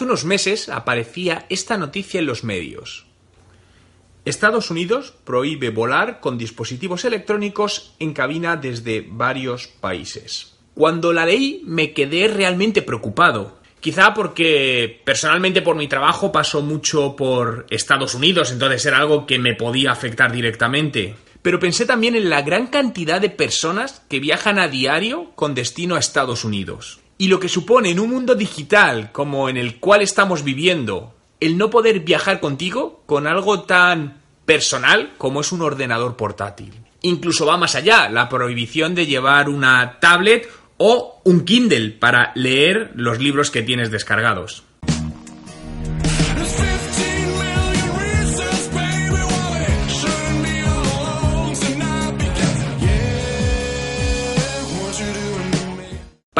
Hace unos meses aparecía esta noticia en los medios. Estados Unidos prohíbe volar con dispositivos electrónicos en cabina desde varios países. Cuando la leí me quedé realmente preocupado. Quizá porque personalmente por mi trabajo paso mucho por Estados Unidos, entonces era algo que me podía afectar directamente. Pero pensé también en la gran cantidad de personas que viajan a diario con destino a Estados Unidos y lo que supone en un mundo digital como en el cual estamos viviendo el no poder viajar contigo con algo tan personal como es un ordenador portátil. Incluso va más allá, la prohibición de llevar una tablet o un Kindle para leer los libros que tienes descargados.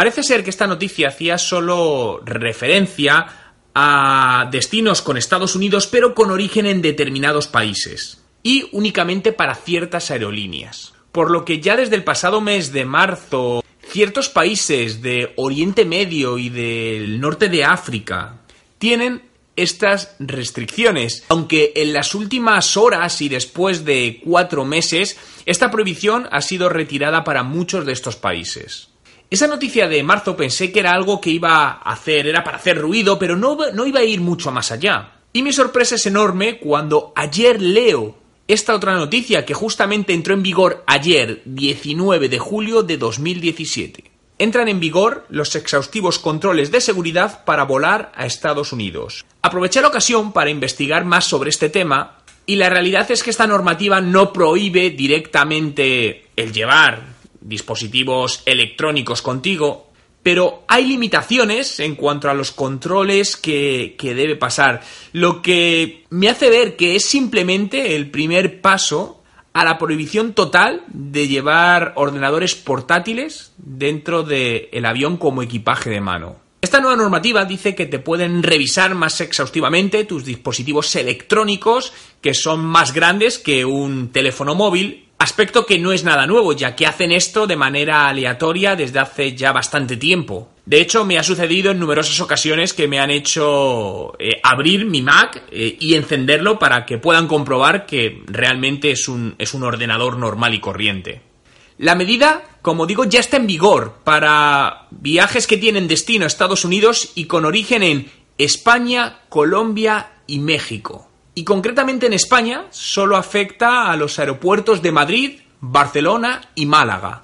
Parece ser que esta noticia hacía solo referencia a destinos con Estados Unidos, pero con origen en determinados países, y únicamente para ciertas aerolíneas. Por lo que ya desde el pasado mes de marzo, ciertos países de Oriente Medio y del norte de África tienen estas restricciones, aunque en las últimas horas y después de cuatro meses, esta prohibición ha sido retirada para muchos de estos países. Esa noticia de marzo pensé que era algo que iba a hacer, era para hacer ruido, pero no, no iba a ir mucho más allá. Y mi sorpresa es enorme cuando ayer leo esta otra noticia que justamente entró en vigor ayer, 19 de julio de 2017. Entran en vigor los exhaustivos controles de seguridad para volar a Estados Unidos. Aproveché la ocasión para investigar más sobre este tema y la realidad es que esta normativa no prohíbe directamente el llevar dispositivos electrónicos contigo, pero hay limitaciones en cuanto a los controles que, que, debe pasar, lo que me hace ver que es simplemente el primer paso a la prohibición total de llevar ordenadores portátiles dentro del avión como equipaje de mano. Esta nueva normativa dice que te pueden revisar más exhaustivamente tus dispositivos electrónicos que son más grandes que un teléfono móvil Aspecto que no es nada nuevo, ya que hacen esto de manera aleatoria desde hace ya bastante tiempo. De hecho, me ha sucedido en numerosas ocasiones que me han hecho eh, abrir mi Mac eh, y encenderlo para que puedan comprobar que realmente es un, es un ordenador normal y corriente. La medida, como digo, ya está en vigor para viajes que tienen destino a Estados Unidos y con origen en España, Colombia y México y concretamente en España solo afecta a los aeropuertos de Madrid, Barcelona y Málaga.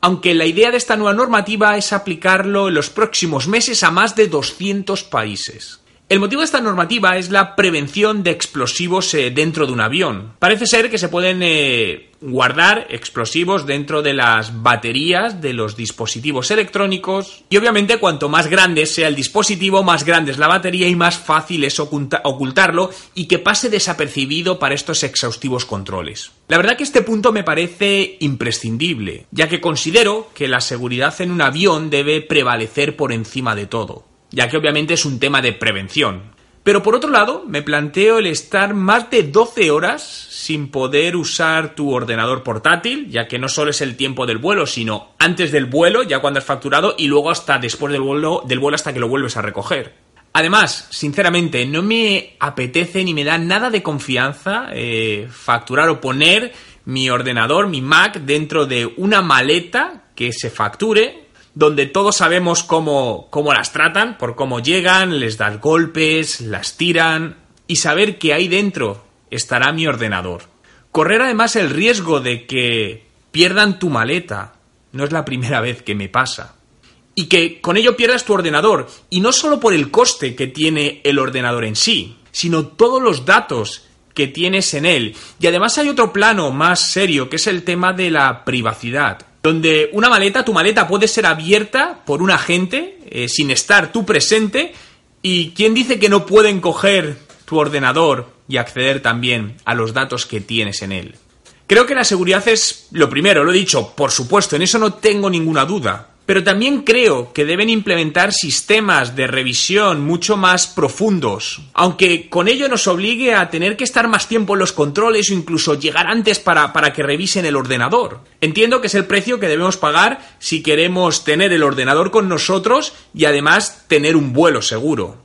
Aunque la idea de esta nueva normativa es aplicarlo en los próximos meses a más de 200 países. El motivo de esta normativa es la prevención de explosivos eh, dentro de un avión. Parece ser que se pueden eh, guardar explosivos dentro de las baterías de los dispositivos electrónicos y obviamente cuanto más grande sea el dispositivo, más grande es la batería y más fácil es ocultarlo y que pase desapercibido para estos exhaustivos controles. La verdad que este punto me parece imprescindible, ya que considero que la seguridad en un avión debe prevalecer por encima de todo ya que obviamente es un tema de prevención. Pero por otro lado, me planteo el estar más de 12 horas sin poder usar tu ordenador portátil, ya que no solo es el tiempo del vuelo, sino antes del vuelo, ya cuando has facturado, y luego hasta después del vuelo, del vuelo hasta que lo vuelves a recoger. Además, sinceramente, no me apetece ni me da nada de confianza eh, facturar o poner mi ordenador, mi Mac, dentro de una maleta que se facture donde todos sabemos cómo, cómo las tratan, por cómo llegan, les dan golpes, las tiran, y saber que ahí dentro estará mi ordenador. Correr además el riesgo de que pierdan tu maleta no es la primera vez que me pasa. Y que con ello pierdas tu ordenador, y no solo por el coste que tiene el ordenador en sí, sino todos los datos que tienes en él. Y además hay otro plano más serio, que es el tema de la privacidad donde una maleta, tu maleta puede ser abierta por un agente eh, sin estar tú presente y quién dice que no pueden coger tu ordenador y acceder también a los datos que tienes en él. Creo que la seguridad es lo primero, lo he dicho, por supuesto, en eso no tengo ninguna duda. Pero también creo que deben implementar sistemas de revisión mucho más profundos, aunque con ello nos obligue a tener que estar más tiempo en los controles o incluso llegar antes para, para que revisen el ordenador. Entiendo que es el precio que debemos pagar si queremos tener el ordenador con nosotros y además tener un vuelo seguro.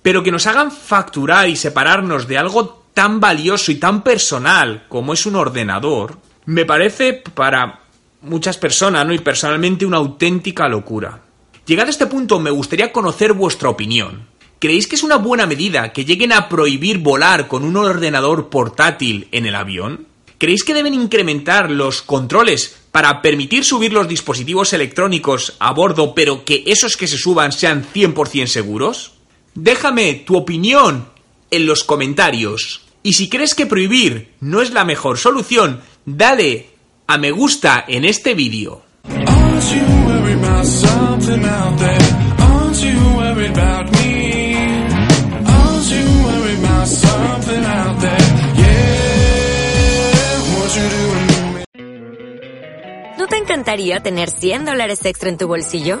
Pero que nos hagan facturar y separarnos de algo tan valioso y tan personal como es un ordenador, me parece para muchas personas, ¿no? Y personalmente una auténtica locura. Llegado a este punto, me gustaría conocer vuestra opinión. ¿Creéis que es una buena medida que lleguen a prohibir volar con un ordenador portátil en el avión? ¿Creéis que deben incrementar los controles para permitir subir los dispositivos electrónicos a bordo, pero que esos que se suban sean 100% seguros? Déjame tu opinión en los comentarios. Y si crees que prohibir no es la mejor solución, dale a me gusta en este vídeo. ¿No te encantaría tener 100 dólares extra en tu bolsillo?